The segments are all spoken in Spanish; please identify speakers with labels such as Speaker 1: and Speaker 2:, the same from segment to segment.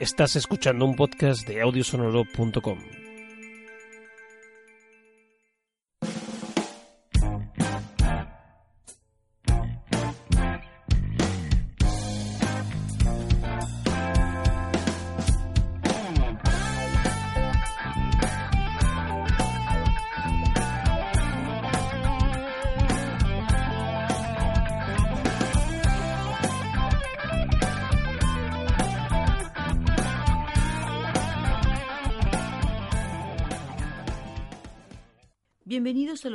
Speaker 1: Estás escuchando un podcast de audiosonoro.com.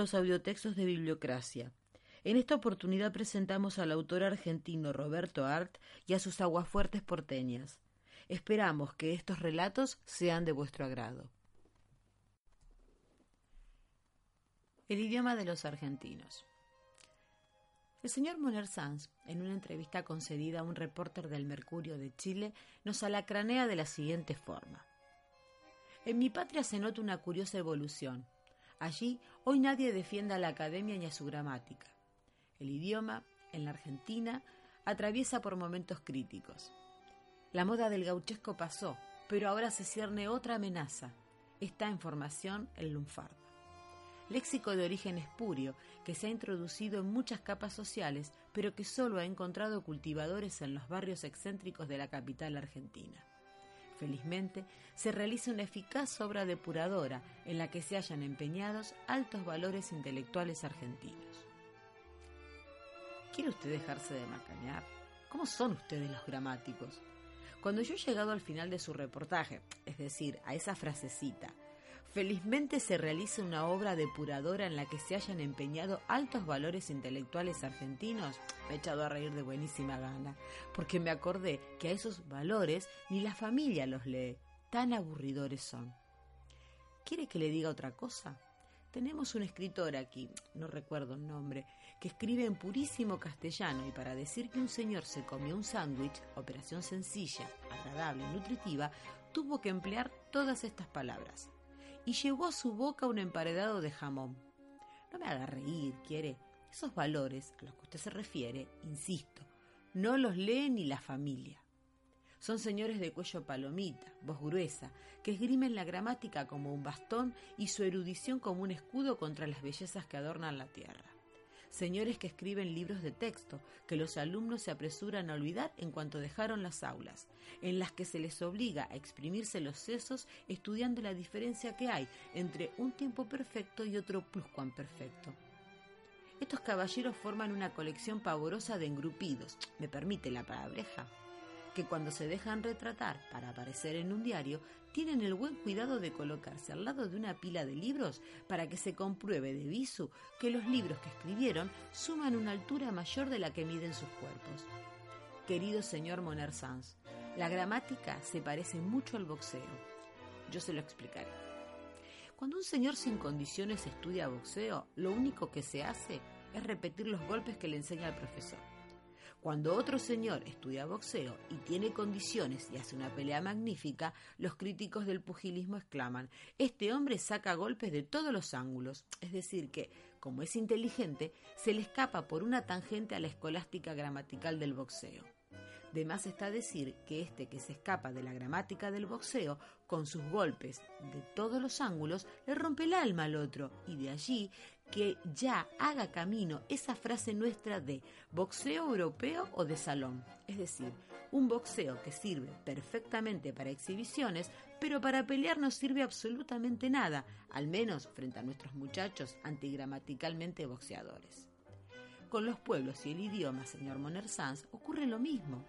Speaker 2: los audiotextos de Bibliocracia. En esta oportunidad presentamos al autor argentino Roberto Art y a sus aguafuertes porteñas. Esperamos que estos relatos sean de vuestro agrado. El idioma de los argentinos. El señor Moner Sanz, en una entrevista concedida a un reporter del Mercurio de Chile, nos alacranea de la siguiente forma. En mi patria se nota una curiosa evolución Allí hoy nadie defiende a la academia ni a su gramática. El idioma, en la Argentina, atraviesa por momentos críticos. La moda del gauchesco pasó, pero ahora se cierne otra amenaza. Está en formación el lunfardo. Léxico de origen espurio que se ha introducido en muchas capas sociales, pero que solo ha encontrado cultivadores en los barrios excéntricos de la capital argentina felizmente, se realiza una eficaz obra depuradora en la que se hayan empeñados altos valores intelectuales argentinos. ¿Quiere usted dejarse de macañar? ¿Cómo son ustedes los gramáticos? Cuando yo he llegado al final de su reportaje, es decir, a esa frasecita, Felizmente se realiza una obra depuradora en la que se hayan empeñado altos valores intelectuales argentinos. Me he echado a reír de buenísima gana, porque me acordé que a esos valores ni la familia los lee. Tan aburridores son. ¿Quiere que le diga otra cosa? Tenemos un escritor aquí, no recuerdo el nombre, que escribe en purísimo castellano y para decir que un señor se comió un sándwich, operación sencilla, agradable y nutritiva, tuvo que emplear todas estas palabras y llevó a su boca un emparedado de jamón. No me haga reír, quiere. Esos valores a los que usted se refiere, insisto, no los lee ni la familia. Son señores de cuello palomita, voz gruesa, que esgrimen la gramática como un bastón y su erudición como un escudo contra las bellezas que adornan la tierra señores que escriben libros de texto que los alumnos se apresuran a olvidar en cuanto dejaron las aulas, en las que se les obliga a exprimirse los sesos estudiando la diferencia que hay entre un tiempo perfecto y otro pluscuamperfecto. Estos caballeros forman una colección pavorosa de engrupidos, me permite la palabreja, que cuando se dejan retratar para aparecer en un diario tienen el buen cuidado de colocarse al lado de una pila de libros para que se compruebe de visu que los libros que escribieron suman una altura mayor de la que miden sus cuerpos. Querido señor Moner Sanz, la gramática se parece mucho al boxeo. Yo se lo explicaré. Cuando un señor sin condiciones estudia boxeo, lo único que se hace es repetir los golpes que le enseña el profesor. Cuando otro señor estudia boxeo y tiene condiciones y hace una pelea magnífica, los críticos del pugilismo exclaman, este hombre saca golpes de todos los ángulos. Es decir, que, como es inteligente, se le escapa por una tangente a la escolástica gramatical del boxeo. De más está decir que este que se escapa de la gramática del boxeo, con sus golpes de todos los ángulos, le rompe el alma al otro, y de allí que ya haga camino esa frase nuestra de boxeo europeo o de salón. Es decir, un boxeo que sirve perfectamente para exhibiciones, pero para pelear no sirve absolutamente nada, al menos frente a nuestros muchachos antigramaticalmente boxeadores. Con los pueblos y el idioma, señor Moner Sanz, ocurre lo mismo.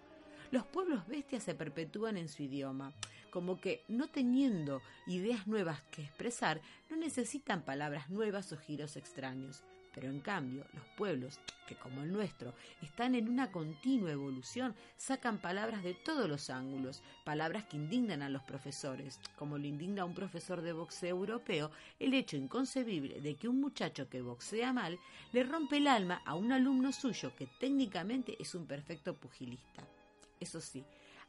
Speaker 2: Los pueblos bestias se perpetúan en su idioma, como que no teniendo ideas nuevas que expresar, no necesitan palabras nuevas o giros extraños. Pero en cambio, los pueblos, que como el nuestro, están en una continua evolución, sacan palabras de todos los ángulos, palabras que indignan a los profesores, como lo indigna a un profesor de boxeo europeo el hecho inconcebible de que un muchacho que boxea mal le rompe el alma a un alumno suyo que técnicamente es un perfecto pugilista. Eso sí,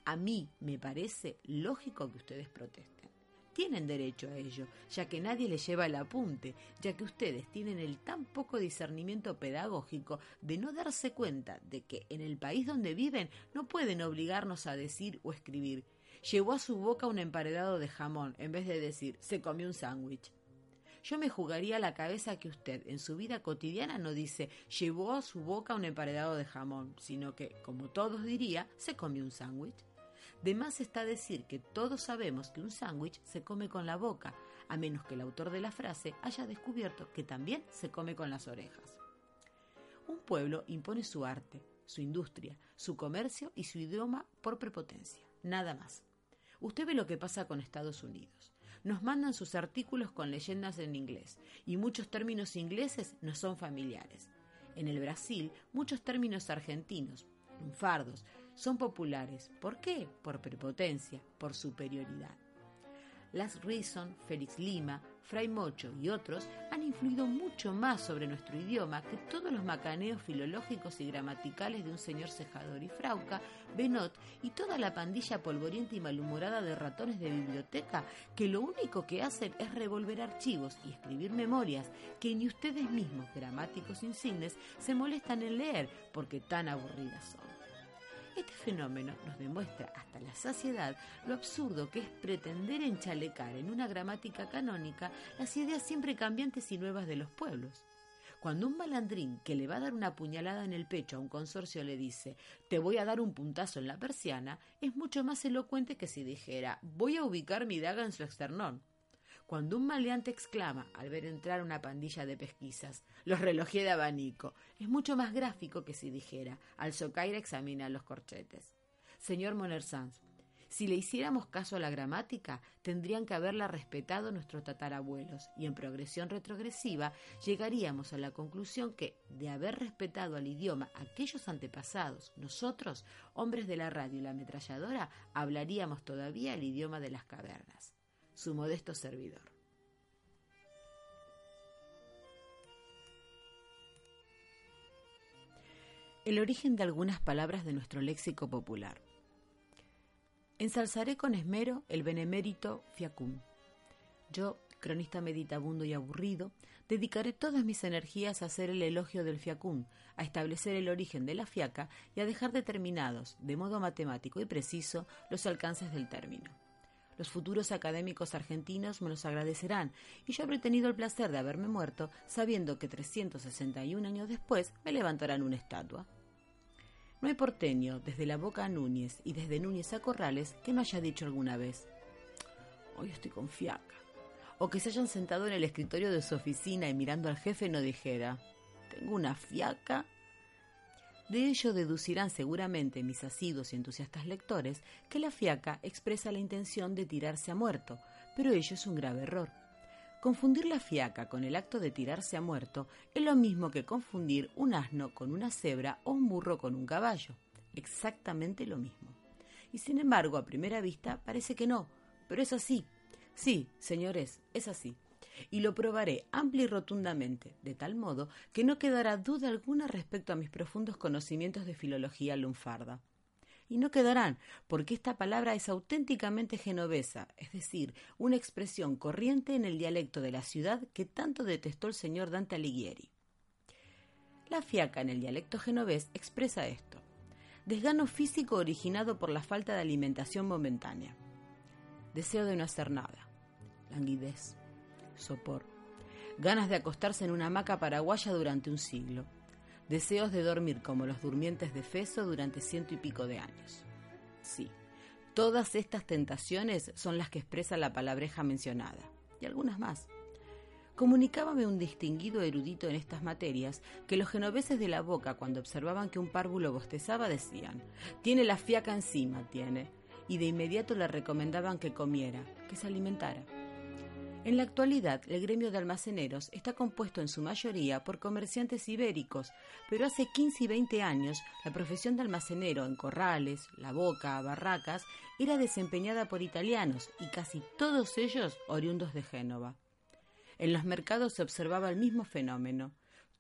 Speaker 2: a mí me parece lógico que ustedes protesten. tienen derecho a ello, ya que nadie les lleva el apunte, ya que ustedes tienen el tan poco discernimiento pedagógico de no darse cuenta de que en el país donde viven no pueden obligarnos a decir o escribir. Llevó a su boca un emparedado de jamón en vez de decir se comió un sándwich. Yo me jugaría la cabeza que usted en su vida cotidiana no dice llevó a su boca un emparedado de jamón, sino que, como todos diría, se comió un sándwich. De más está decir que todos sabemos que un sándwich se come con la boca, a menos que el autor de la frase haya descubierto que también se come con las orejas. Un pueblo impone su arte, su industria, su comercio y su idioma por prepotencia, nada más. Usted ve lo que pasa con Estados Unidos nos mandan sus artículos con leyendas en inglés y muchos términos ingleses nos son familiares. En el Brasil, muchos términos argentinos, lunfardos, son populares. ¿Por qué? Por prepotencia, por superioridad. Las Reason, Félix Lima, Fray Mocho y otros han influido mucho más sobre nuestro idioma que todos los macaneos filológicos y gramaticales de un señor cejador y frauca, Benot y toda la pandilla polvorienta y malhumorada de ratones de biblioteca que lo único que hacen es revolver archivos y escribir memorias que ni ustedes mismos, gramáticos insignes, se molestan en leer porque tan aburridas son. Este fenómeno nos demuestra hasta la saciedad lo absurdo que es pretender enchalecar en una gramática canónica las ideas siempre cambiantes y nuevas de los pueblos. Cuando un malandrín que le va a dar una puñalada en el pecho a un consorcio le dice te voy a dar un puntazo en la persiana, es mucho más elocuente que si dijera voy a ubicar mi daga en su externón. Cuando un maleante exclama al ver entrar una pandilla de pesquisas, los relojé de abanico, es mucho más gráfico que si dijera, al socaire examina los corchetes. Señor Monersans, si le hiciéramos caso a la gramática, tendrían que haberla respetado nuestros tatarabuelos, y en progresión retrogresiva llegaríamos a la conclusión que, de haber respetado al idioma aquellos antepasados, nosotros, hombres de la radio y la ametralladora, hablaríamos todavía el idioma de las cavernas su modesto servidor. El origen de algunas palabras de nuestro léxico popular. Ensalzaré con esmero el benemérito fiacum. Yo, cronista meditabundo y aburrido, dedicaré todas mis energías a hacer el elogio del fiacum, a establecer el origen de la fiaca y a dejar determinados, de modo matemático y preciso, los alcances del término. Los futuros académicos argentinos me los agradecerán y yo habré tenido el placer de haberme muerto sabiendo que 361 años después me levantarán una estatua. No hay porteño, desde la boca a Núñez y desde Núñez a Corrales, que no haya dicho alguna vez, hoy estoy con fiaca, o que se hayan sentado en el escritorio de su oficina y mirando al jefe no dijera, tengo una fiaca de ello deducirán seguramente mis asidos y entusiastas lectores que la fiaca expresa la intención de tirarse a muerto, pero ello es un grave error. Confundir la fiaca con el acto de tirarse a muerto es lo mismo que confundir un asno con una cebra o un burro con un caballo. Exactamente lo mismo. Y sin embargo, a primera vista parece que no, pero es así. Sí, señores, es así y lo probaré amplia y rotundamente, de tal modo que no quedará duda alguna respecto a mis profundos conocimientos de filología lunfarda. Y no quedarán, porque esta palabra es auténticamente genovesa, es decir, una expresión corriente en el dialecto de la ciudad que tanto detestó el señor Dante Alighieri. La fiaca en el dialecto genovés expresa esto. Desgano físico originado por la falta de alimentación momentánea. Deseo de no hacer nada. Languidez sopor, ganas de acostarse en una hamaca paraguaya durante un siglo, deseos de dormir como los durmientes de Feso durante ciento y pico de años. Sí, todas estas tentaciones son las que expresa la palabreja mencionada, y algunas más. Comunicábame un distinguido erudito en estas materias que los genoveses de la boca, cuando observaban que un párvulo bostezaba, decían: Tiene la fiaca encima, tiene. Y de inmediato le recomendaban que comiera, que se alimentara. En la actualidad, el gremio de almaceneros está compuesto en su mayoría por comerciantes ibéricos, pero hace 15 y 20 años la profesión de almacenero en corrales, la boca, barracas, era desempeñada por italianos y casi todos ellos oriundos de Génova. En los mercados se observaba el mismo fenómeno.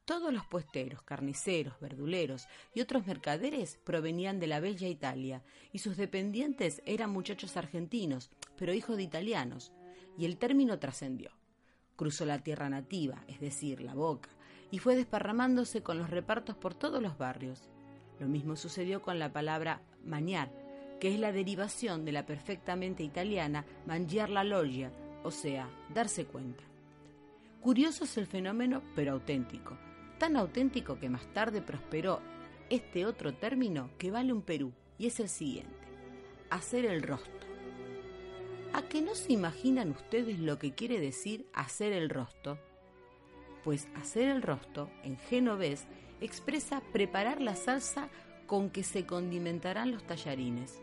Speaker 2: Todos los puesteros, carniceros, verduleros y otros mercaderes provenían de la bella Italia, y sus dependientes eran muchachos argentinos, pero hijos de italianos, y el término trascendió. Cruzó la tierra nativa, es decir, la boca, y fue desparramándose con los repartos por todos los barrios. Lo mismo sucedió con la palabra maniar, que es la derivación de la perfectamente italiana mangiar la loggia, o sea, darse cuenta. Curioso es el fenómeno, pero auténtico. Tan auténtico que más tarde prosperó este otro término que vale un Perú, y es el siguiente, hacer el rostro. ¿A que no se imaginan ustedes lo que quiere decir hacer el rostro? Pues hacer el rostro, en genovés, expresa preparar la salsa con que se condimentarán los tallarines.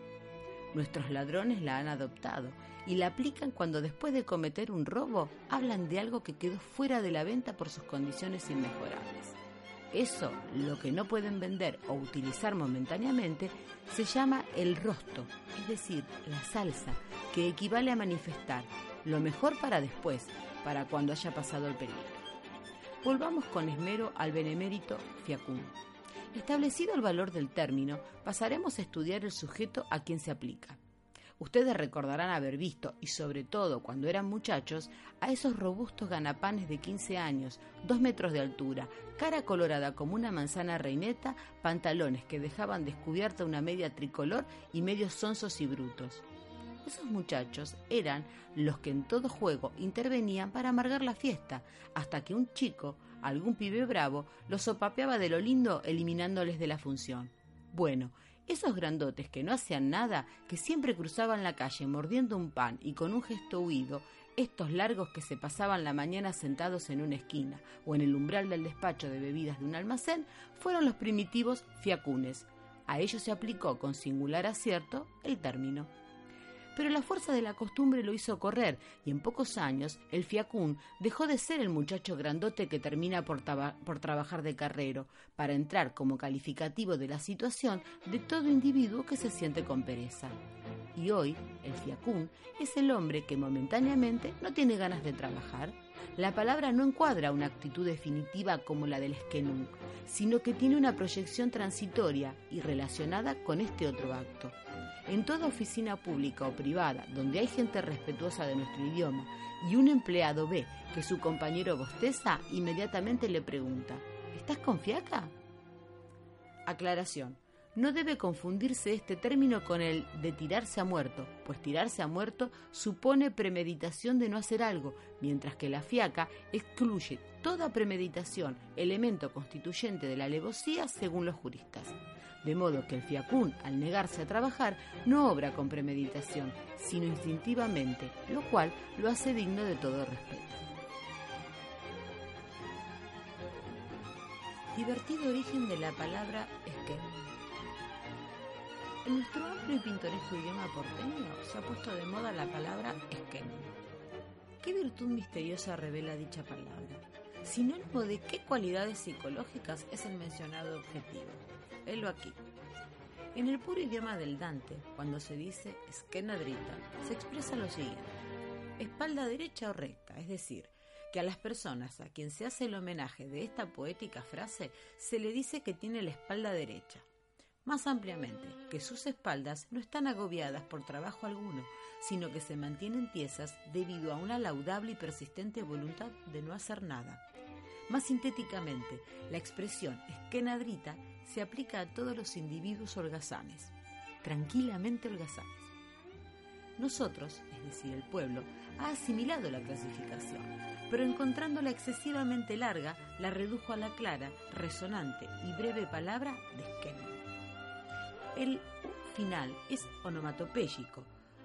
Speaker 2: Nuestros ladrones la han adoptado y la aplican cuando después de cometer un robo hablan de algo que quedó fuera de la venta por sus condiciones inmejorables. Eso, lo que no pueden vender o utilizar momentáneamente, se llama el rosto, es decir, la salsa, que equivale a manifestar lo mejor para después, para cuando haya pasado el peligro. Volvamos con esmero al benemérito fiacum. Establecido el valor del término, pasaremos a estudiar el sujeto a quien se aplica. Ustedes recordarán haber visto, y sobre todo cuando eran muchachos, a esos robustos ganapanes de 15 años, dos metros de altura, cara colorada como una manzana reineta, pantalones que dejaban descubierta una media tricolor y medios sonsos y brutos. Esos muchachos eran los que en todo juego intervenían para amargar la fiesta, hasta que un chico, algún pibe bravo, los sopapeaba de lo lindo eliminándoles de la función. Bueno, esos grandotes que no hacían nada, que siempre cruzaban la calle mordiendo un pan y con un gesto huido, estos largos que se pasaban la mañana sentados en una esquina o en el umbral del despacho de bebidas de un almacén, fueron los primitivos fiacunes. A ellos se aplicó con singular acierto el término pero la fuerza de la costumbre lo hizo correr y en pocos años el fiacún dejó de ser el muchacho grandote que termina por, trabajar de carrero, para entrar como calificativo de la situación de todo individuo que se siente con pereza. Y hoy el fiacún es el hombre que momentáneamente no tiene ganas de trabajar. La palabra no encuadra una actitud definitiva como la del esquenung, sino que tiene una proyección transitoria y relacionada con este otro acto. En toda oficina pública o privada donde hay gente respetuosa de nuestro idioma y un empleado ve que su compañero bosteza, inmediatamente le pregunta, ¿estás con fiaca? Aclaración. No debe confundirse este término con el de tirarse a muerto, pues tirarse a muerto supone premeditación de no hacer algo, mientras que la fiaca excluye toda premeditación, elemento constituyente de la alevosía según los juristas de modo que el fiacún, al negarse a trabajar, no obra con premeditación, sino instintivamente, lo cual lo hace digno de todo respeto. Divertido origen de la palabra esquema. En nuestro amplio y pintoresco idioma porteño se ha puesto de moda la palabra esquema. ¿Qué virtud misteriosa revela dicha palabra? Sinónimo de qué cualidades psicológicas es el mencionado objetivo Helo aquí. En el puro idioma del Dante, cuando se dice esquenadrita, se expresa lo siguiente: espalda derecha o recta, es decir, que a las personas a quien se hace el homenaje de esta poética frase se le dice que tiene la espalda derecha. Más ampliamente, que sus espaldas no están agobiadas por trabajo alguno, sino que se mantienen tiesas debido a una laudable y persistente voluntad de no hacer nada. Más sintéticamente, la expresión esquenadrita se aplica a todos los individuos holgazanes, tranquilamente holgazanes. Nosotros, es decir, el pueblo, ha asimilado la clasificación, pero encontrándola excesivamente larga, la redujo a la clara, resonante y breve palabra de esquema. El final es onomatopéyico,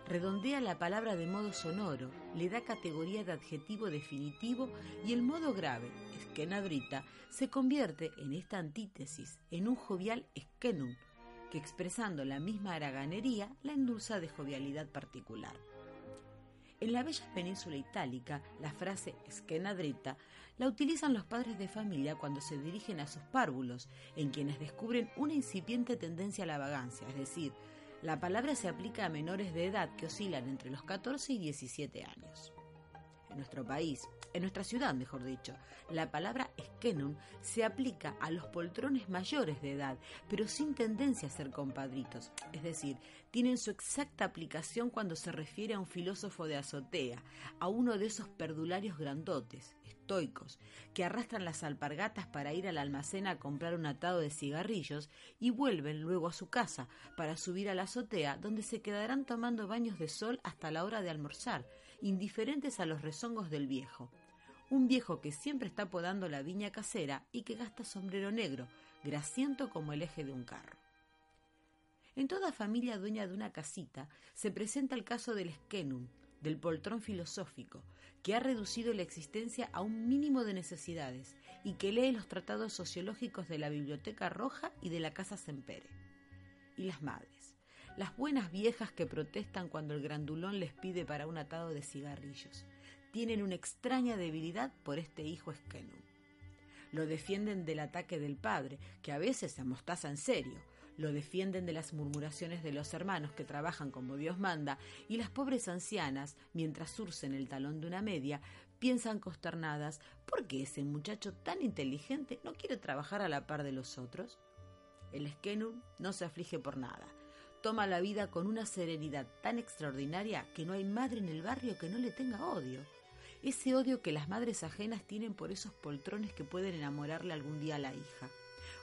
Speaker 2: redondea la palabra de modo sonoro, le da categoría de adjetivo definitivo y el modo grave, esquenadrita, se convierte en esta antítesis en un jovial esquenum, que expresando la misma haraganería la endulza de jovialidad particular. En la bella península itálica, la frase esquenadrita la utilizan los padres de familia cuando se dirigen a sus párvulos, en quienes descubren una incipiente tendencia a la vagancia, es decir, la palabra se aplica a menores de edad que oscilan entre los 14 y 17 años. En nuestro país, En nuestra ciudad, mejor dicho, la palabra esquenum se aplica a los poltrones mayores de edad, pero sin tendencia a ser compadritos. Es decir, tienen su exacta aplicación cuando se refiere a un filósofo de azotea, a uno de esos perdularios grandotes, estoicos, que arrastran las alpargatas para ir al almacén a comprar un atado de cigarrillos y vuelven luego a su casa para subir a la azotea, donde se quedarán tomando baños de sol hasta la hora de almorzar, indiferentes a los rezongos del viejo. Un viejo que siempre está podando la viña casera y que gasta sombrero negro, grasiento como el eje de un carro. En toda familia dueña de una casita se presenta el caso del esquenum, del poltrón filosófico, que ha reducido la existencia a un mínimo de necesidades y que lee los tratados sociológicos de la Biblioteca Roja y de la Casa Sempere. Y las madres, las buenas viejas que protestan cuando el grandulón les pide para un atado de cigarrillos, tienen una extraña debilidad por este hijo esquenum. Lo defienden del ataque del padre, que a veces se amostaza en serio, lo defienden de las murmuraciones de los hermanos que trabajan como Dios manda, y las pobres ancianas, mientras surcen el talón de una media, piensan consternadas ¿por qué ese muchacho tan inteligente no quiere trabajar a la par de los otros? El esquenum no se aflige por nada. Toma la vida con una serenidad tan extraordinaria que no hay madre en el barrio que no le tenga odio ese odio que las madres ajenas tienen por esos poltrones que pueden enamorarle algún día a la hija.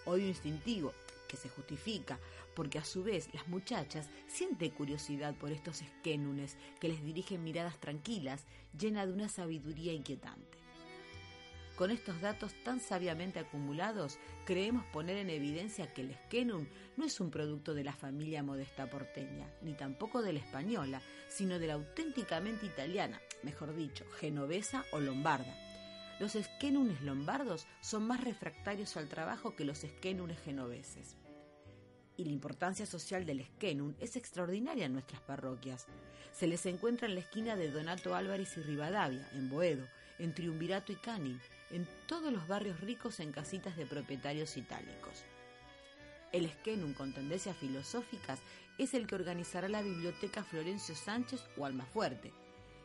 Speaker 2: Odio instintivo, que se justifica, porque a su vez las muchachas sienten curiosidad por estos esquénunes que les dirigen miradas tranquilas, llenas de una sabiduría inquietante. Con estos datos tan sabiamente acumulados, creemos poner en evidencia que el esquenum no es un producto de la familia modesta porteña, ni tampoco de la española, sino de la auténticamente italiana, mejor dicho, genovesa o lombarda. Los esquenunes lombardos son más refractarios al trabajo que los esquenunes genoveses. Y la importancia social del esquenum es extraordinaria en nuestras parroquias. Se les encuentra en la esquina de Donato Álvarez y Rivadavia, en Boedo, en Triunvirato y Canning, en todos los barrios ricos en casitas de propietarios itálicos. El Esquenum con tendencias filosóficas es el que organizará la biblioteca Florencio Sánchez o Almafuerte.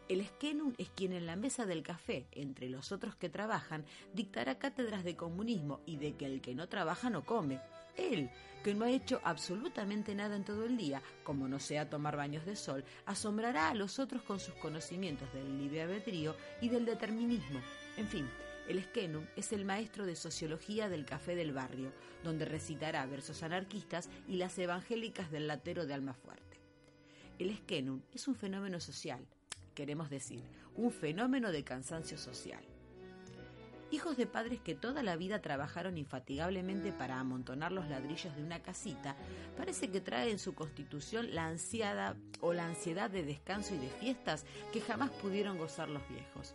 Speaker 2: El Esquenum es quien en la mesa del café, entre los otros que trabajan, dictará cátedras de comunismo y de que el que no trabaja no come. Él, que no ha hecho absolutamente nada en todo el día, como no sea tomar baños de sol, asombrará a los otros con sus conocimientos del libre albedrío y del determinismo. En fin, el Esquenum es el maestro de sociología del café del barrio, donde recitará versos anarquistas y las evangélicas del latero de Almafuerte. El Esquenum es un fenómeno social, queremos decir, un fenómeno de cansancio social. Hijos de padres que toda la vida trabajaron infatigablemente para amontonar los ladrillos de una casita, parece que trae en su constitución la ansiada o la ansiedad de descanso y de fiestas que jamás pudieron gozar los viejos.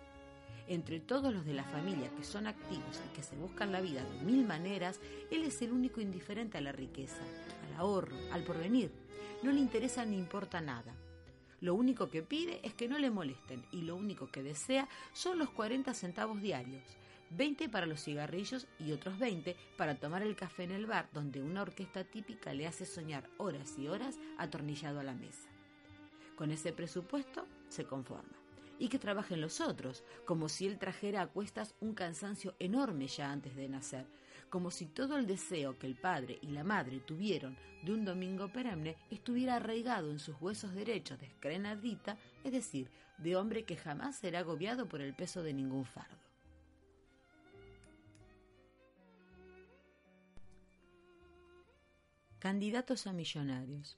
Speaker 2: Entre todos los de la familia que son activos y que se buscan la vida de mil maneras, él es el único indiferente a la riqueza, al ahorro, al porvenir. No le interesa ni importa nada. Lo único que pide es que no le molesten y lo único que desea son los 40 centavos diarios, 20 para los cigarrillos y otros 20 para tomar el café en el bar donde una orquesta típica le hace soñar horas y horas atornillado a la mesa. Con ese presupuesto se conforma y que trabajen los otros, como si él trajera a cuestas un cansancio enorme ya antes de nacer, como si todo el deseo que el padre y la madre tuvieron de un domingo perenne estuviera arraigado en sus huesos derechos de escrenadita, es decir, de hombre que jamás será agobiado por el peso de ningún fardo. Candidatos a millonarios.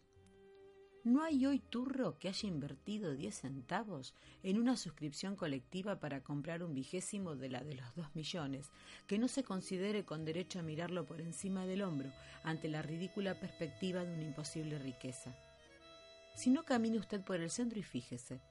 Speaker 2: ¿No hay hoy turro que haya invertido 10 centavos en una suscripción colectiva para comprar un vigésimo de la de los 2 millones, que no se considere con derecho a mirarlo por encima del hombro ante la ridícula perspectiva de una imposible riqueza? Si no camine usted por el centro y fíjese,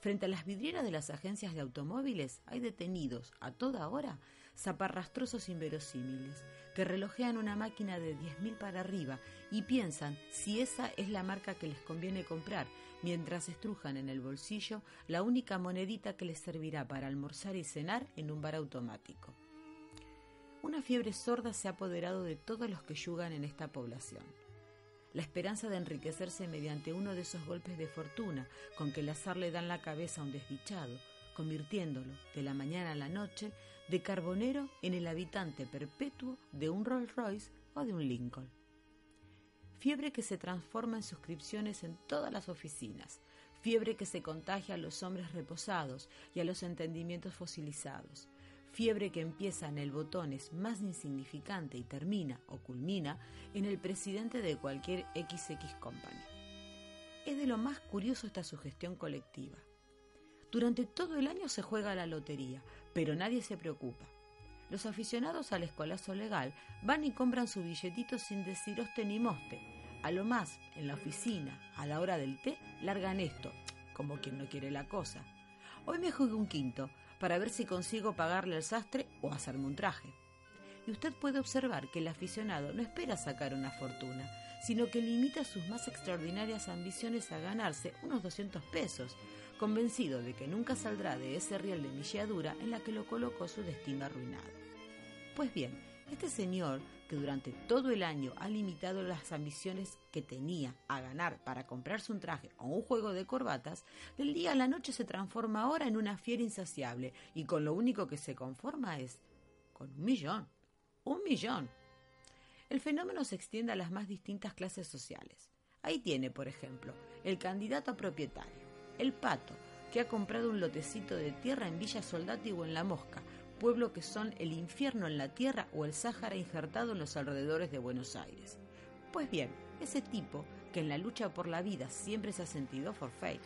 Speaker 2: Frente a las vidrieras de las agencias de automóviles hay detenidos a toda hora zaparrastrosos inverosímiles que relojean una máquina de 10.000 para arriba y piensan si esa es la marca que les conviene comprar mientras estrujan en el bolsillo la única monedita que les servirá para almorzar y cenar en un bar automático. Una fiebre sorda se ha apoderado de todos los que yugan en esta población la esperanza de enriquecerse mediante uno de esos golpes de fortuna con que el azar le dan la cabeza a un desdichado, convirtiéndolo, de la mañana a la noche, de carbonero en el habitante perpetuo de un Rolls Royce o de un Lincoln. Fiebre que se transforma en suscripciones en todas las oficinas, fiebre que se contagia a los hombres reposados y a los entendimientos fosilizados, fiebre que empieza en el botones más insignificante y termina o culmina en el presidente de cualquier XX Company. Es de lo más curioso esta sugestión colectiva. Durante todo el año se juega la lotería, pero nadie se preocupa. Los aficionados al escolazo legal van y compran su billetito sin decir hoste ni moste. A lo más, en la oficina, a la hora del té, largan esto, como quien no quiere la cosa. Hoy me jugué un quinto, para ver si consigo pagarle al sastre o hacerme un traje. Y usted puede observar que el aficionado no espera sacar una fortuna, sino que limita sus más extraordinarias ambiciones a ganarse unos 200 pesos, convencido de que nunca saldrá de ese riel de milladura en la que lo colocó su destino arruinado. Pues bien, este señor, que durante todo el año ha limitado las ambiciones que tenía a ganar para comprarse un traje o un juego de corbatas, del día a la noche se transforma ahora en una fiera insaciable y con lo único que se conforma es con un millón. Un millón. El fenómeno se extiende a las más distintas clases sociales. Ahí tiene, por ejemplo, el candidato a propietario, el pato, que ha comprado un lotecito de tierra en Villa Soldati o en La Mosca, pueblo que son el infierno en la tierra o el Sáhara injertado en los alrededores de Buenos Aires. Pues bien, ese tipo que en la lucha por la vida siempre se ha sentido forfeit,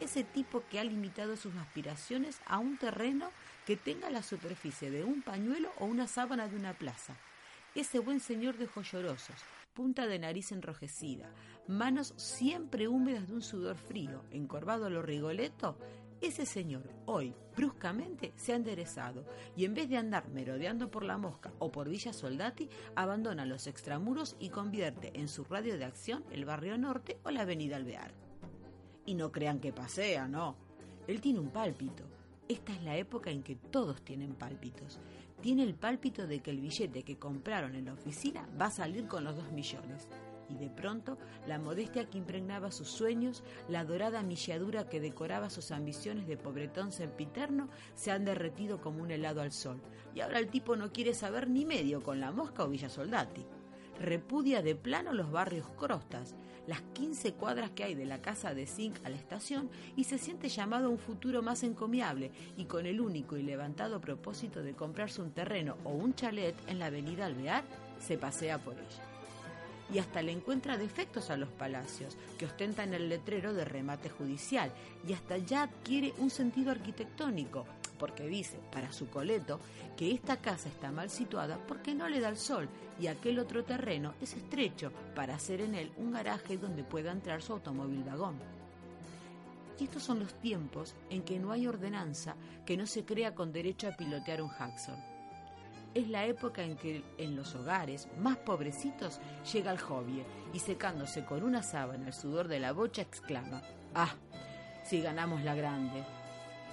Speaker 2: ese tipo que ha limitado sus aspiraciones a un terreno que tenga la superficie de un pañuelo o una sábana de una plaza, ese buen señor de joyorosos, punta de nariz enrojecida, manos siempre húmedas de un sudor frío, encorvado a lo rigoleto, ese señor hoy bruscamente se ha enderezado y en vez de andar merodeando por la mosca o por Villa Soldati, abandona los extramuros y convierte en su radio de acción el barrio norte o la avenida Alvear. Y no crean que pasea, no. Él tiene un pálpito. Esta es la época en que todos tienen pálpitos. Tiene el pálpito de que el billete que compraron en la oficina va a salir con los dos millones y de pronto la modestia que impregnaba sus sueños, la dorada milladura que decoraba sus ambiciones de pobretón sempiterno, se han derretido como un helado al sol. Y ahora el tipo no quiere saber ni medio con la mosca o Villa Soldati. Repudia de plano los barrios crostas, las 15 cuadras que hay de la casa de Zinc a la estación y se siente llamado a un futuro más encomiable y con el único y levantado propósito de comprarse un terreno o un chalet en la avenida Alvear, se pasea por ella y hasta le encuentra defectos a los palacios, que ostentan el letrero de remate judicial, y hasta ya adquiere un sentido arquitectónico, porque dice, para su coleto, que esta casa está mal situada porque no le da el sol y aquel otro terreno es estrecho para hacer en él un garaje donde pueda entrar su automóvil vagón. Y estos son los tiempos en que no hay ordenanza que no se crea con derecho a pilotear un Haxor es la época en que en los hogares más pobrecitos llega el hobby y secándose con una sábana el sudor de la bocha exclama, ¡Ah! Si ganamos la grande.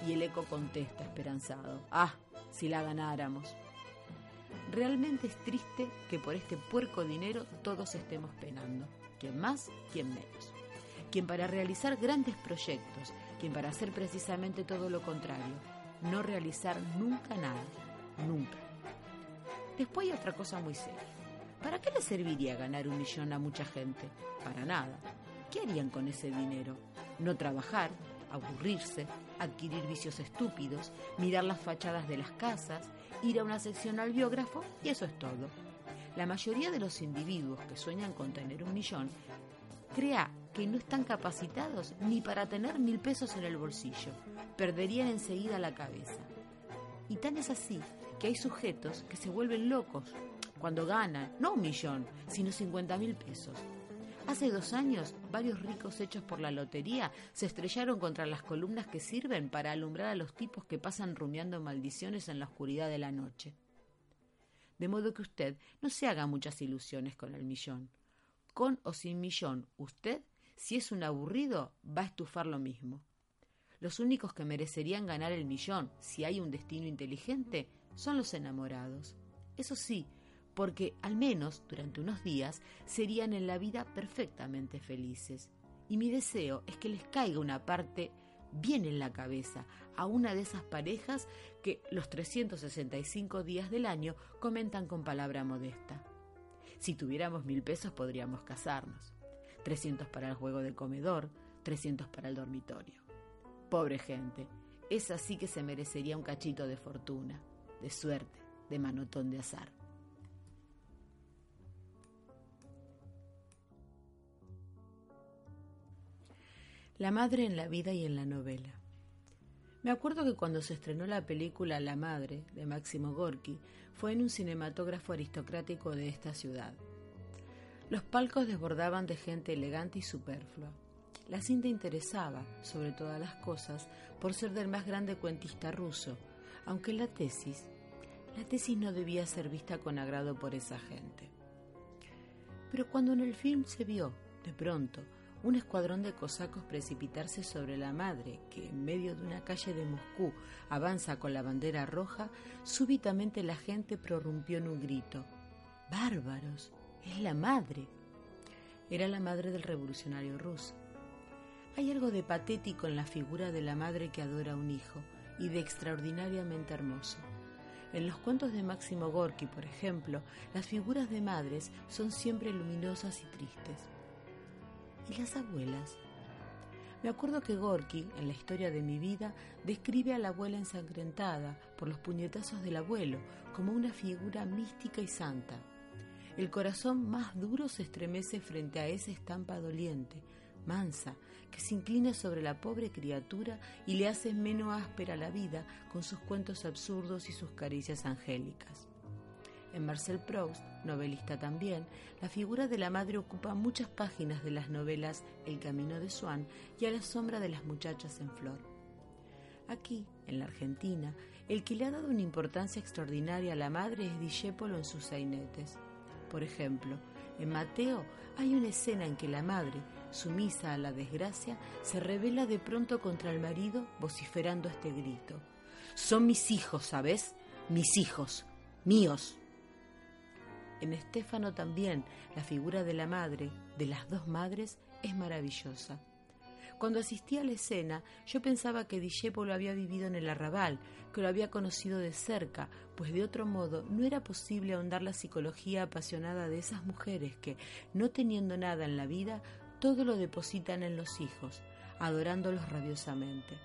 Speaker 2: Y el eco contesta esperanzado, ¡Ah! Si la ganáramos. Realmente es triste que por este puerco dinero todos estemos penando, quien más, quien menos. Quien para realizar grandes proyectos, quien para hacer precisamente todo lo contrario, no realizar nunca nada, nunca. Después hay otra cosa muy seria. ¿Para qué le serviría ganar un millón a mucha gente? Para nada. ¿Qué harían con ese dinero? No trabajar, aburrirse, adquirir vicios estúpidos, mirar las fachadas de las casas, ir a una sección al biógrafo y eso es todo. La mayoría de los individuos que sueñan con tener un millón crea que no están capacitados ni para tener mil pesos en el bolsillo. Perderían enseguida la cabeza. Y tan es así que hay sujetos que se vuelven locos cuando ganan, no un millón, sino 50 mil pesos. Hace dos años, varios ricos hechos por la lotería se estrellaron contra las columnas que sirven para alumbrar a los tipos que pasan rumiando maldiciones en la oscuridad de la noche. De modo que usted no se haga muchas ilusiones con el millón. Con o sin millón, usted, si es un aburrido, va a estufar lo mismo. Los únicos que merecerían ganar el millón, si hay un destino inteligente, son los enamorados. Eso sí, porque al menos durante unos días serían en la vida perfectamente felices. Y mi deseo es que les caiga una parte bien en la cabeza a una de esas parejas que los 365 días del año comentan con palabra modesta. Si tuviéramos mil pesos podríamos casarnos. 300 para el juego de comedor, 300 para el dormitorio. Pobre gente, esa sí que se merecería un cachito de fortuna, de suerte, de manotón de azar. La madre en la vida y en la novela. Me acuerdo que cuando se estrenó la película La Madre de Máximo Gorki fue en un cinematógrafo aristocrático de esta ciudad. Los palcos desbordaban de gente elegante y superflua. La cinta interesaba, sobre todas las cosas, por ser del más grande cuentista ruso, aunque la tesis, la tesis no debía ser vista con agrado por esa gente. Pero cuando en el film se vio, de pronto, un escuadrón de cosacos precipitarse sobre la madre, que en medio de una calle de Moscú avanza con la bandera roja, súbitamente la gente prorrumpió en un grito. ¡Bárbaros! ¡Es la madre! Era la madre del revolucionario ruso. Hay algo de patético en la figura de la madre que adora a un hijo y de extraordinariamente hermoso. En los cuentos de Máximo Gorki, por ejemplo, las figuras de madres son siempre luminosas y tristes. ¿Y las abuelas? Me acuerdo que Gorky, en la historia de mi vida, describe a la abuela ensangrentada por los puñetazos del abuelo como una figura mística y santa. El corazón más duro se estremece frente a esa estampa doliente, mansa, que se inclina sobre la pobre criatura y le hace menos áspera la vida con sus cuentos absurdos y sus caricias angélicas. En Marcel Proust, novelista también, la figura de la madre ocupa muchas páginas de las novelas El camino de Swan y A la sombra de las muchachas en flor. Aquí, en la Argentina, el que le ha dado una importancia extraordinaria a la madre es Discépolo en sus sainetes. Por ejemplo, en Mateo hay una escena en que la madre, sumisa a la desgracia, se revela de pronto contra el marido vociferando este grito. Son mis hijos, ¿sabes? Mis hijos, míos. En Estéfano también la figura de la madre, de las dos madres, es maravillosa. Cuando asistí a la escena, yo pensaba que Discépolo había vivido en el arrabal, que lo había conocido de cerca, pues de otro modo no era posible ahondar la psicología apasionada de esas mujeres que, no teniendo nada en la vida, todo lo depositan en los hijos, adorándolos rabiosamente.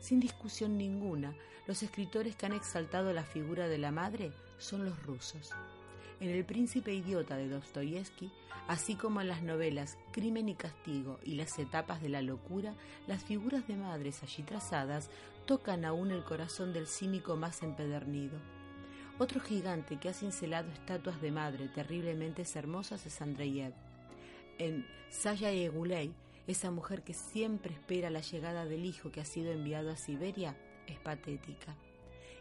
Speaker 2: Sin discusión ninguna, los escritores que han exaltado la figura de la madre son los rusos. En El príncipe idiota de Dostoyevsky, así como en las novelas Crimen y Castigo y Las etapas de la locura, las figuras de madres allí trazadas tocan aún el corazón del cínico más empedernido. Otro gigante que ha cincelado estatuas de madre terriblemente hermosas es Andreyev. En Saya Egulei, esa mujer que siempre espera la llegada del hijo que ha sido enviado a Siberia, es patética.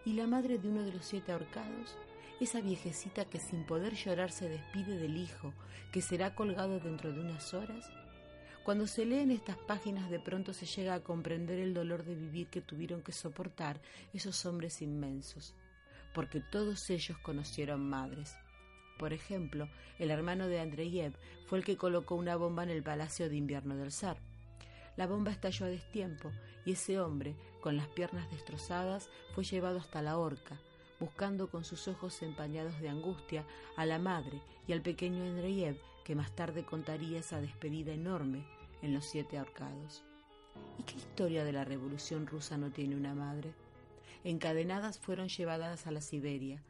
Speaker 2: ¿Y la madre de uno de los siete ahorcados? esa viejecita que sin poder llorar se despide del hijo, que será colgado dentro de unas horas? Cuando se leen estas páginas de pronto se llega a comprender el dolor de vivir que tuvieron que soportar esos hombres inmensos, porque todos ellos conocieron madres. Por ejemplo, el hermano de Andreyev fue el que colocó una bomba en el palacio de invierno del zar. La bomba estalló a destiempo y ese hombre, con las piernas destrozadas, fue llevado hasta la horca, buscando con sus ojos empañados de angustia a la madre y al pequeño Andreyev, que más tarde contaría esa despedida enorme en los siete ahorcados. ¿Y qué historia de la revolución rusa no tiene una madre? Encadenadas fueron llevadas a la Siberia,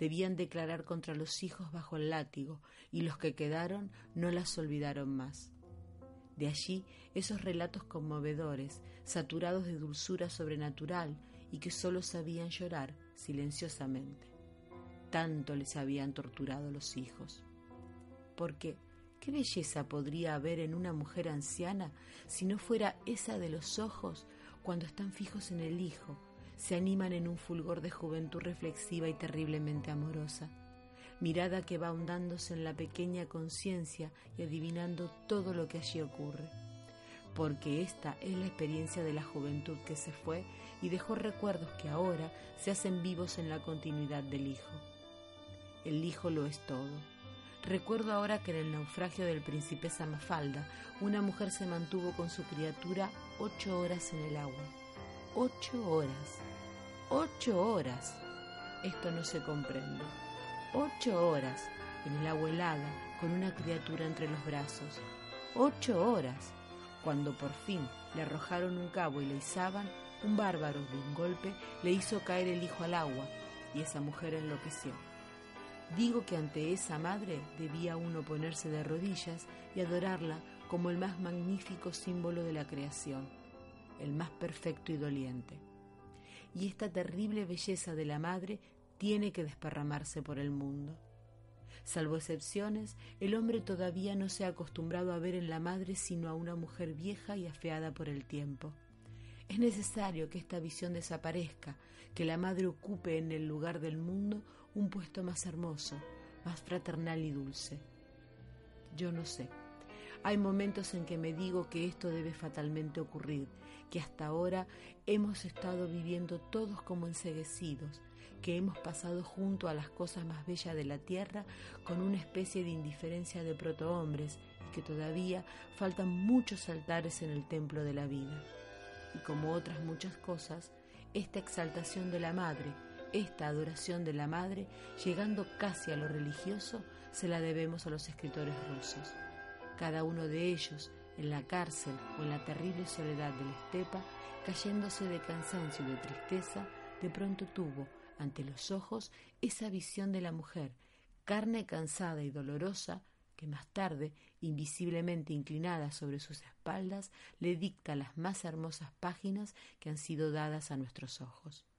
Speaker 2: debían declarar contra los hijos bajo el látigo, y los que quedaron no las olvidaron más. De allí esos relatos conmovedores, saturados de dulzura sobrenatural y que sólo sabían llorar silenciosamente. Tanto les habían torturado los hijos. Porque, ¿qué belleza podría haber en una mujer anciana si no fuera esa de los ojos cuando están fijos en el hijo, se animan en un fulgor de juventud reflexiva y terriblemente amorosa? Mirada que va ahondándose en la pequeña conciencia y adivinando todo lo que allí ocurre porque esta es la experiencia de la juventud que se fue y dejó recuerdos que ahora se hacen vivos en la continuidad del Hijo. El Hijo lo es todo. Recuerdo ahora que en el naufragio del Principesa Mafalda, una mujer se mantuvo con su criatura ocho horas en el agua. Ocho horas. Ocho horas. Esto no se comprende. Ocho horas en el agua helada, con una criatura entre los brazos. Ocho horas. Cuando por fin le arrojaron un cabo y le izaban, un bárbaro de un golpe le hizo caer el hijo al agua y esa mujer enloqueció. Digo que ante esa madre debía uno ponerse de rodillas y adorarla como el más magnífico símbolo de la creación, el más perfecto y doliente. Y esta terrible belleza de la madre tiene que desparramarse por el mundo. Salvo excepciones, el hombre todavía no se ha acostumbrado a ver en la madre sino a una mujer vieja y afeada por el tiempo. Es necesario que esta visión desaparezca, que la madre ocupe en el lugar del mundo un puesto más hermoso, más fraternal y dulce. Yo no sé. Hay momentos en que me digo que esto debe fatalmente ocurrir, que hasta ahora hemos estado viviendo todos como enseguecidos, que hemos pasado junto a las cosas más bellas de la tierra con una especie de indiferencia de protohombres y que todavía faltan muchos altares en el templo de la vida. Y como otras muchas cosas, esta exaltación de la madre, esta adoración de la madre, llegando casi a lo religioso, se la debemos a los escritores rusos. Cada uno de ellos, en la cárcel o en la terrible soledad de la estepa, cayéndose de cansancio y de tristeza, de pronto tuvo ante los ojos esa visión de la mujer, carne cansada y dolorosa, que más tarde, invisiblemente inclinada sobre sus espaldas, le dicta las más hermosas páginas que han sido dadas a nuestros ojos.